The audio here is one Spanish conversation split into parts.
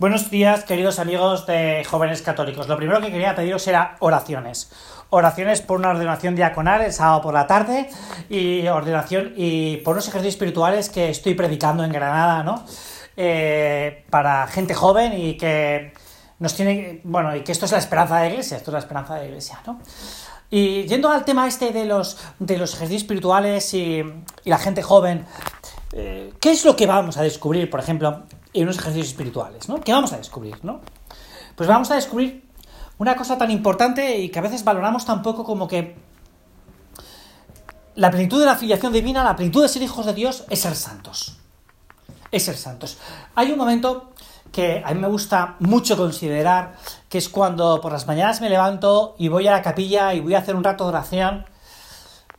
Buenos días, queridos amigos de jóvenes católicos. Lo primero que quería pediros era oraciones. Oraciones por una ordenación diaconal el sábado por la tarde y ordenación y por unos ejercicios espirituales que estoy predicando en Granada, ¿no? Eh, para gente joven y que nos tiene, bueno, y que esto es la esperanza de la iglesia, esto es la esperanza de la iglesia, ¿no? Y yendo al tema este de los, de los ejercicios espirituales y, y la gente joven, eh, ¿qué es lo que vamos a descubrir, por ejemplo, en unos ejercicios espirituales, ¿no? ¿Qué vamos a descubrir, no? Pues vamos a descubrir una cosa tan importante y que a veces valoramos tan poco como que la plenitud de la filiación divina, la plenitud de ser hijos de Dios es ser santos. Es ser santos. Hay un momento que a mí me gusta mucho considerar, que es cuando por las mañanas me levanto y voy a la capilla y voy a hacer un rato de oración.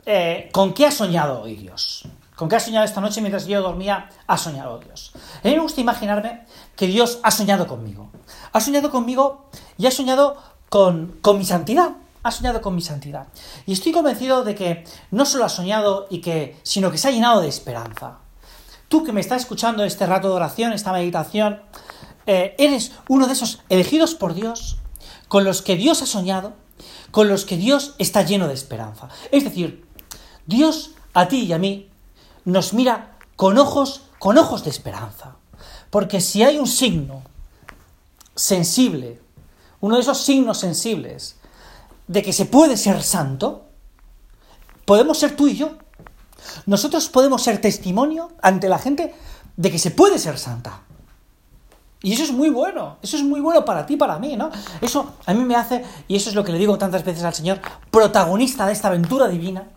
Eh, ¿Con qué ha soñado hoy Dios? ¿Con qué ha soñado esta noche mientras yo dormía? Ha soñado Dios. A mí me gusta imaginarme que Dios ha soñado conmigo. Ha soñado conmigo y ha soñado con, con mi santidad. Ha soñado con mi santidad. Y estoy convencido de que no solo ha soñado y que, sino que se ha llenado de esperanza. Tú que me estás escuchando este rato de oración, esta meditación, eh, eres uno de esos elegidos por Dios, con los que Dios ha soñado, con los que Dios está lleno de esperanza. Es decir, Dios a ti y a mí nos mira con ojos, con ojos de esperanza. Porque si hay un signo sensible, uno de esos signos sensibles de que se puede ser santo, podemos ser tú y yo. Nosotros podemos ser testimonio ante la gente de que se puede ser santa. Y eso es muy bueno, eso es muy bueno para ti, para mí, ¿no? Eso a mí me hace, y eso es lo que le digo tantas veces al Señor, protagonista de esta aventura divina,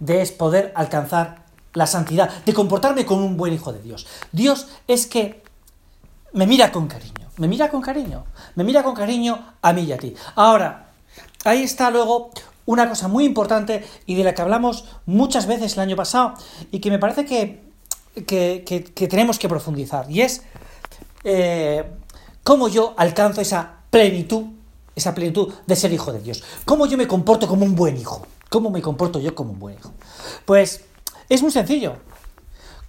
de es poder alcanzar la santidad, de comportarme como un buen hijo de Dios. Dios es que me mira con cariño, me mira con cariño, me mira con cariño a mí y a ti. Ahora, ahí está luego una cosa muy importante y de la que hablamos muchas veces el año pasado y que me parece que, que, tenemos que profundizar, y es eh, cómo yo alcanzo esa plenitud, esa plenitud de ser hijo de Dios, cómo yo me comporto como un buen hijo, cómo me comporto yo como un buen hijo. Pues es muy sencillo.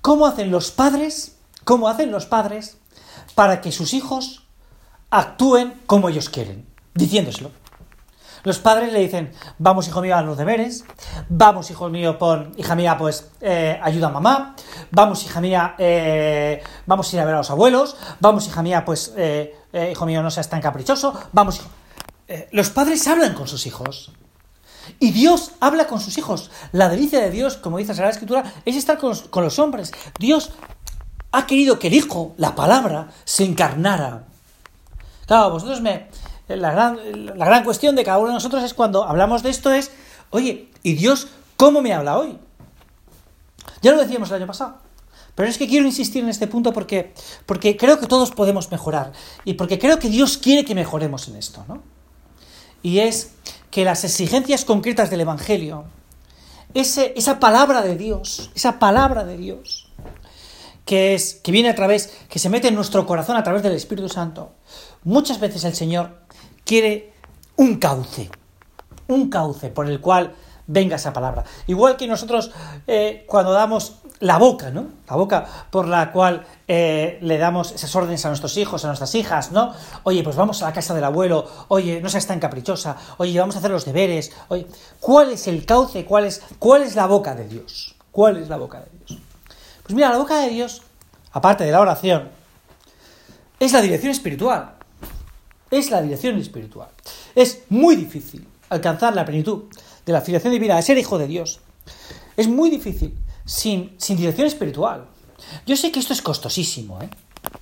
¿Cómo hacen los padres? ¿Cómo hacen los padres para que sus hijos actúen como ellos quieren? Diciéndoselo. Los padres le dicen, vamos hijo mío a los deberes, vamos hijo mío, pon, hija mía, pues eh, ayuda a mamá, vamos hija mía, eh, vamos a ir a ver a los abuelos, vamos hija mía, pues eh, hijo mío no seas tan caprichoso, vamos hijo... los padres hablan con sus hijos. Y Dios habla con sus hijos. La delicia de Dios, como dice la Sagrada Escritura, es estar con los, hombres. Dios ha querido que el Hijo, la palabra, se encarnara. Claro, vosotros me... La gran, la gran cuestión de cada uno de nosotros es cuando hablamos de esto es, oye, ¿y Dios cómo me habla hoy? Ya lo decíamos el año pasado. Pero es que quiero insistir en este punto porque, porque creo que todos podemos mejorar y porque creo que Dios quiere que mejoremos en esto, ¿no? Y es que las exigencias concretas del Evangelio, ese, esa palabra de Dios, esa palabra de Dios, que, es, que viene a través, que se mete en nuestro corazón a través del Espíritu Santo, muchas veces el Señor quiere un cauce, un cauce por el cual venga esa palabra. Igual que nosotros eh, cuando damos la boca, ¿no? La boca por la cual eh, le damos esas órdenes a nuestros hijos, a nuestras hijas, ¿no? Oye, pues vamos a la casa del abuelo, oye, no seas tan caprichosa, oye, vamos a hacer los deberes, oye, ¿cuál es el cauce? ¿Cuál es, cuál es la boca de Dios? ¿Cuál es la boca de Dios? Pues mira, la boca de Dios, aparte de la oración, es la dirección espiritual. Es la dirección espiritual. Es muy difícil alcanzar la plenitud de la filiación divina, de ser hijo de Dios. Es muy difícil sin, sin dirección espiritual. Yo sé que esto es costosísimo, ¿eh?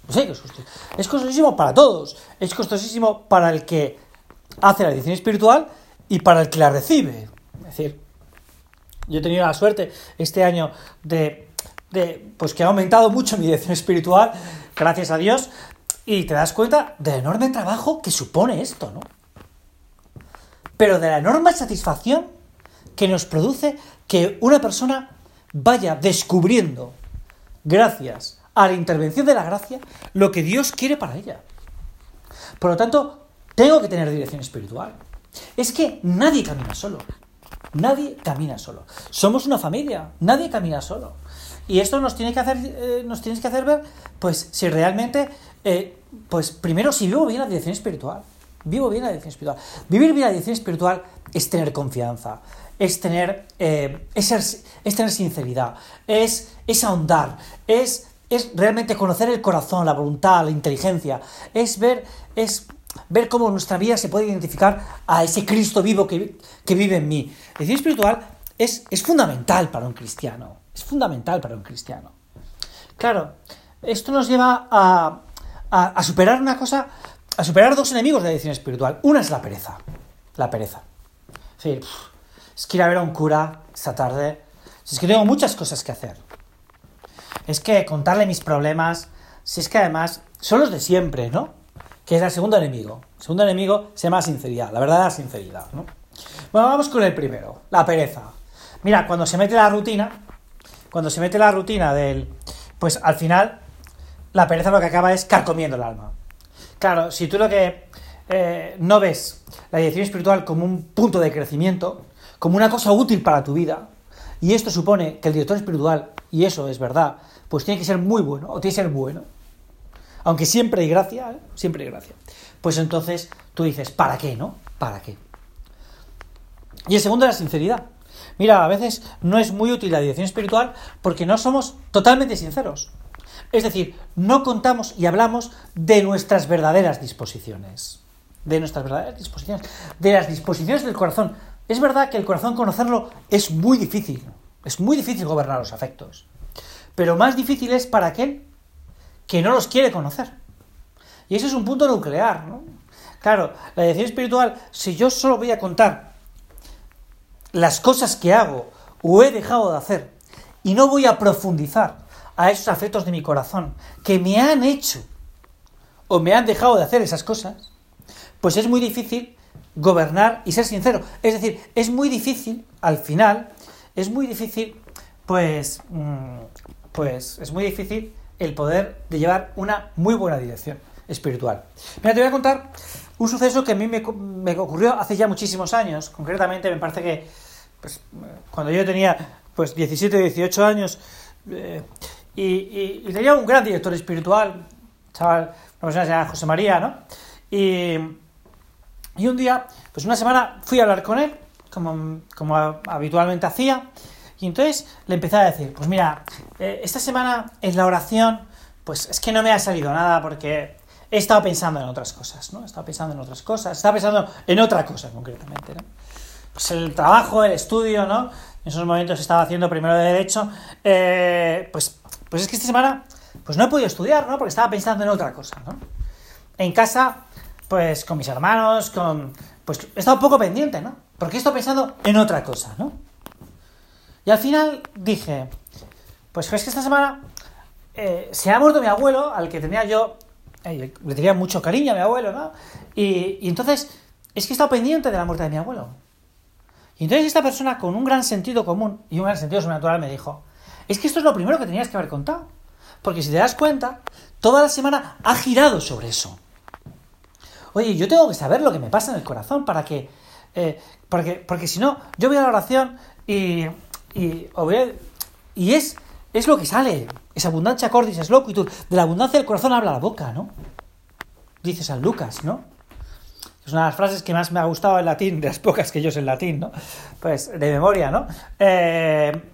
sé que es costosísimo. Es costosísimo para todos. Es costosísimo para el que hace la dirección espiritual y para el que la recibe. Es decir, yo he tenido la suerte este año de, de pues que ha aumentado mucho mi dirección espiritual, gracias a Dios, y te das cuenta del enorme trabajo que supone esto, ¿no? Pero de la enorme satisfacción que nos produce que una persona vaya descubriendo, gracias a la intervención de la gracia, lo que Dios quiere para ella. Por lo tanto, tengo que tener dirección espiritual. Es que nadie camina solo. Nadie camina solo. Somos una familia. Nadie camina solo. Y esto nos tiene que hacer, eh, nos tienes que hacer ver, pues, si realmente eh, pues primero, si vivo bien la dirección espiritual, vivo bien la dirección espiritual. Vivir bien la dirección espiritual es tener confianza, es tener, eh, es, tener sinceridad, es, es ahondar, es, es realmente conocer el corazón, la voluntad, la inteligencia, es ver, es ver cómo nuestra vida se puede identificar a ese Cristo vivo que, vive en mí. La dirección espiritual es, es fundamental para un cristiano, es fundamental para un cristiano. Claro, esto nos lleva a, a, superar una cosa, a superar dos enemigos de la dirección espiritual. Una es la pereza, la pereza. Es decir, es que ir a ver a un cura esta tarde, es que tengo muchas cosas que hacer. Es que contarle mis problemas, si es que además son los de siempre, ¿no? Que es el segundo enemigo. El segundo enemigo se llama sinceridad, la verdad la sinceridad, ¿no? Bueno, vamos con el primero, la pereza. Mira, cuando se mete la rutina, cuando se mete la rutina del, pues al final la pereza lo que acaba es carcomiendo el alma. Claro, si tú lo que eh, no ves la dirección espiritual como un punto de crecimiento, como una cosa útil para tu vida, y esto supone que el director espiritual, y eso es verdad, pues tiene que ser muy bueno, o tiene que ser bueno, aunque siempre hay gracia, ¿eh? siempre hay gracia, pues entonces tú dices, ¿para qué, no? ¿Para qué? Y el segundo es la sinceridad. Mira, a veces no es muy útil la dirección espiritual porque no somos totalmente sinceros. Es decir, no contamos y hablamos de nuestras verdaderas disposiciones. De nuestras verdaderas disposiciones. De las disposiciones del corazón. Es verdad que el corazón conocerlo es muy difícil. Es muy difícil gobernar los afectos. Pero más difícil es para aquel que no los quiere conocer. Y eso es un punto nuclear, ¿no? Claro, la dirección espiritual, si yo solo voy a contar las cosas que hago o he dejado de hacer y no voy a profundizar a esos afectos de mi corazón que me han hecho o me han dejado de hacer esas cosas, pues es muy difícil gobernar y ser sincero. Es decir, es muy difícil, al final, es muy difícil, pues, mm, pues, es muy difícil el poder de llevar una muy buena dirección espiritual. Mira, te voy a contar un suceso que a mí me, me ocurrió hace ya muchísimos años. Concretamente, me parece que, pues, cuando yo tenía, pues, 17 o 18 años, eh, y, tenía un gran director espiritual, chaval, una persona se llama José María, ¿no? Y, y un día, pues una semana fui a hablar con él, como, como habitualmente hacía, y entonces le empecé a decir, pues mira, eh, esta semana en la oración, pues es que no me ha salido nada porque he estado pensando en otras cosas, ¿no? He estado pensando en otras cosas, estaba pensando en otra cosa concretamente. Pues el trabajo, el estudio, ¿no? En esos momentos estaba haciendo primero de Derecho, eh, pues pues es que esta semana pues no he podido estudiar, ¿no? Porque estaba pensando en otra cosa, ¿no? En casa, pues con mis hermanos, con... Pues he estado un poco pendiente, ¿no? Porque he estado pensando en otra cosa, ¿no? Y al final dije, pues es que esta semana eh, se ha muerto mi abuelo, al que tenía yo, eh, le tenía mucho cariño a mi abuelo, ¿no? Y, y entonces, es que he estado pendiente de la muerte de mi abuelo. Y entonces esta persona con un gran sentido común y un gran sentido sobrenatural me dijo, es que esto es lo primero que tenías que haber contado. Porque si te das cuenta, toda la semana ha girado sobre eso. Oye, yo tengo que saber lo que me pasa en el corazón para que... Eh, porque, porque si no, yo voy a la oración y... Y, es, es lo que sale. Es abundancia cordis, es loquitud. De la abundancia del corazón habla la boca, ¿no? Dice San Lucas, ¿no? Es una de las frases que más me ha gustado en latín, de las pocas que yo sé en latín, ¿no? Pues de memoria, ¿no? Eh,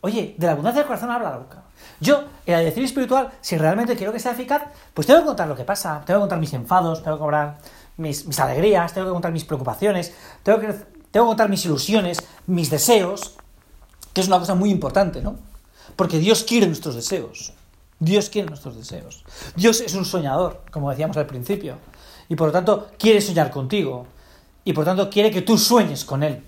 Oye, de la abundancia del corazón habla la boca. Yo, en la dirección espiritual, si realmente quiero que sea eficaz, pues tengo que contar lo que pasa, tengo que contar mis enfados, tengo que contar mis, alegrías, tengo que contar mis preocupaciones, tengo que, tengo que contar mis ilusiones, mis deseos, que es una cosa muy importante, ¿no? Porque Dios quiere nuestros deseos. Dios quiere nuestros deseos. Dios es un soñador, como decíamos al principio. Y por lo tanto, quiere soñar contigo. Y por lo tanto, quiere que tú sueñes con Él.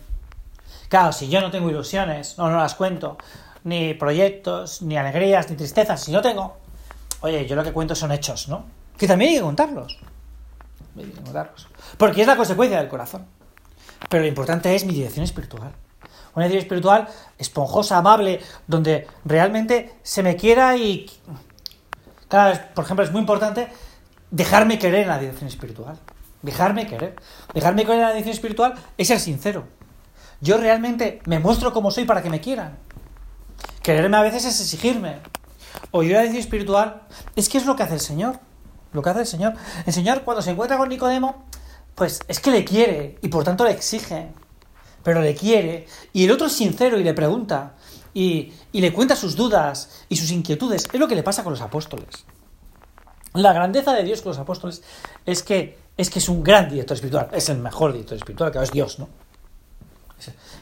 Claro, si yo no tengo ilusiones, no, no las cuento, ni proyectos, ni alegrías, ni tristezas, si no tengo, oye, yo lo que cuento son hechos, ¿no? Que también hay que contarlos. Hay que contarlos. Porque es la consecuencia del corazón. Pero lo importante es mi dirección espiritual. Una dirección espiritual esponjosa, amable, donde realmente se me quiera y... Claro, por ejemplo, es muy importante dejarme querer en la dirección espiritual. Dejarme querer. Dejarme querer en la dirección espiritual es ser sincero. Yo realmente me muestro como soy para que me quieran. Quererme a veces es exigirme. O ir a decir espiritual es que es lo que hace el Señor. lo que hace el Señor. El Señor cuando se encuentra con Nicodemo, pues es que le quiere y por tanto le exige, pero le quiere. Y el otro es sincero y le pregunta y, y le cuenta sus dudas y sus inquietudes. Es lo que le pasa con los apóstoles. La grandeza de Dios con los apóstoles es que es que es un gran director espiritual, es el mejor director espiritual, que es Dios, ¿no?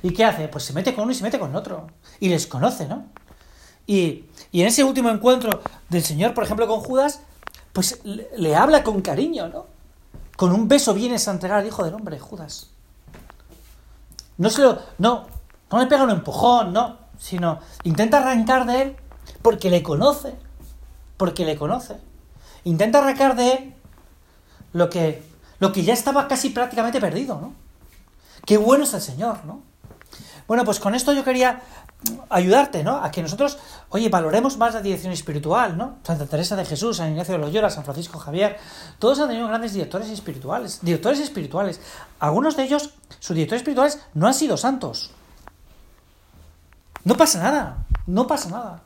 ¿Y qué hace? Pues se mete con uno y se mete con otro. Y les conoce, ¿no? Y, y en ese último encuentro del Señor, por ejemplo, con Judas, pues le, habla con cariño, ¿no? Con un beso vienes a entregar al Hijo del Hombre, Judas. No se lo. No, no le pega un empujón, no. Sino intenta arrancar de él porque le conoce. Porque le conoce. Intenta arrancar de él lo que, lo que ya estaba casi prácticamente perdido, ¿no? Qué bueno es el Señor, ¿no? Bueno, pues con esto yo quería ayudarte, ¿no? A que nosotros, oye, valoremos más la dirección espiritual, ¿no? Santa Teresa de Jesús, San Ignacio de Loyola, San Francisco Javier, todos han tenido grandes directores espirituales, directores espirituales. Algunos de ellos, sus directores espirituales, no han sido santos. No pasa nada, no pasa nada.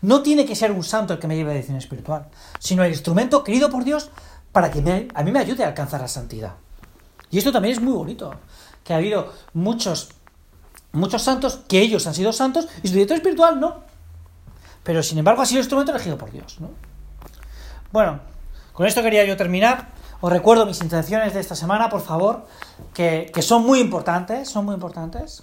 No tiene que ser un santo el que me lleve a dirección espiritual, sino el instrumento querido por Dios para que a mí me ayude a alcanzar la santidad. Y esto también es muy bonito, que ha habido muchos, muchos santos que ellos han sido santos y su director espiritual no. Pero sin embargo ha sido el instrumento elegido por Dios. ¿no? Bueno, con esto quería yo terminar. Os recuerdo mis intenciones de esta semana, por favor, que, que son muy importantes, son muy importantes.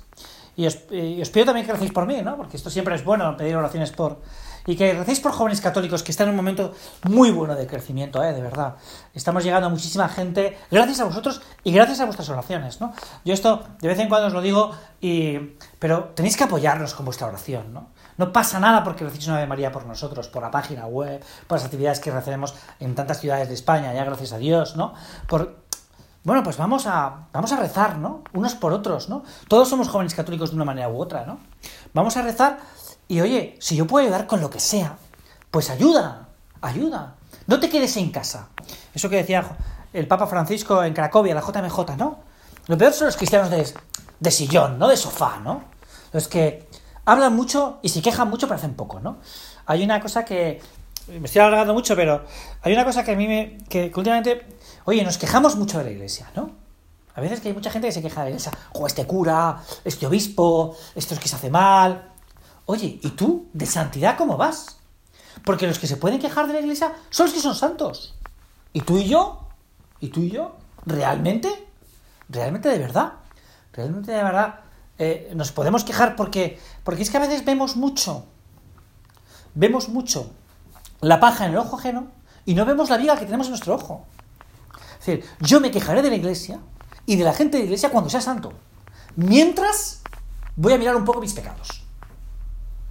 Y os, pido también que recéis por mí, ¿no? Porque esto siempre es bueno, pedir oraciones por... Y que recéis por jóvenes católicos que están en un momento muy bueno de crecimiento, ¿eh? De verdad. Estamos llegando a muchísima gente gracias a vosotros y gracias a vuestras oraciones, ¿no? Yo esto de vez en cuando os lo digo, y... pero tenéis que apoyarnos con vuestra oración, ¿no? No pasa nada porque recéis una Ave María por nosotros, por la página web, por las actividades que recibimos en tantas ciudades de España, ya gracias a Dios, ¿no? Por, bueno, pues vamos a, vamos a rezar, ¿no? Unos por otros, ¿no? Todos somos jóvenes católicos de una manera u otra, ¿no? Vamos a rezar y oye, si yo puedo ayudar con lo que sea, pues ayuda, ayuda. No te quedes en casa. Eso que decía el Papa Francisco en Cracovia, la JMJ, ¿no? Lo peor son los cristianos de, de sillón, ¿no? De sofá, ¿no? Los que hablan mucho y se quejan mucho pero hacen poco, ¿no? Hay una cosa que... Me estoy alargando mucho, pero hay una cosa que a mí me... que últimamente Oye, nos quejamos mucho de la iglesia, ¿no? A veces que hay mucha gente que se queja de la iglesia. O este cura, este obispo, esto es que se hace mal. Oye, ¿y tú de santidad cómo vas? Porque los que se pueden quejar de la iglesia son los que son santos. ¿Y tú y yo? ¿Y tú y yo? ¿Realmente? ¿Realmente de verdad? ¿Realmente de verdad? Eh, nos podemos quejar porque, porque es que a veces vemos mucho, vemos mucho la paja en el ojo ajeno y no vemos la viga que tenemos en nuestro ojo. Es decir, yo me quejaré de la iglesia y de la gente de la iglesia cuando sea santo. Mientras voy a mirar un poco mis pecados.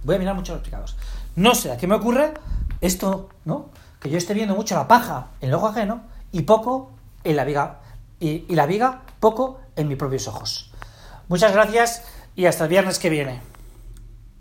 Voy a mirar mucho los pecados. No sé a qué me ocurre esto, ¿no? Que yo esté viendo mucho la paja en el ojo ajeno y poco en la viga. Y, y la viga poco en mis propios ojos. Muchas gracias y hasta el viernes que viene.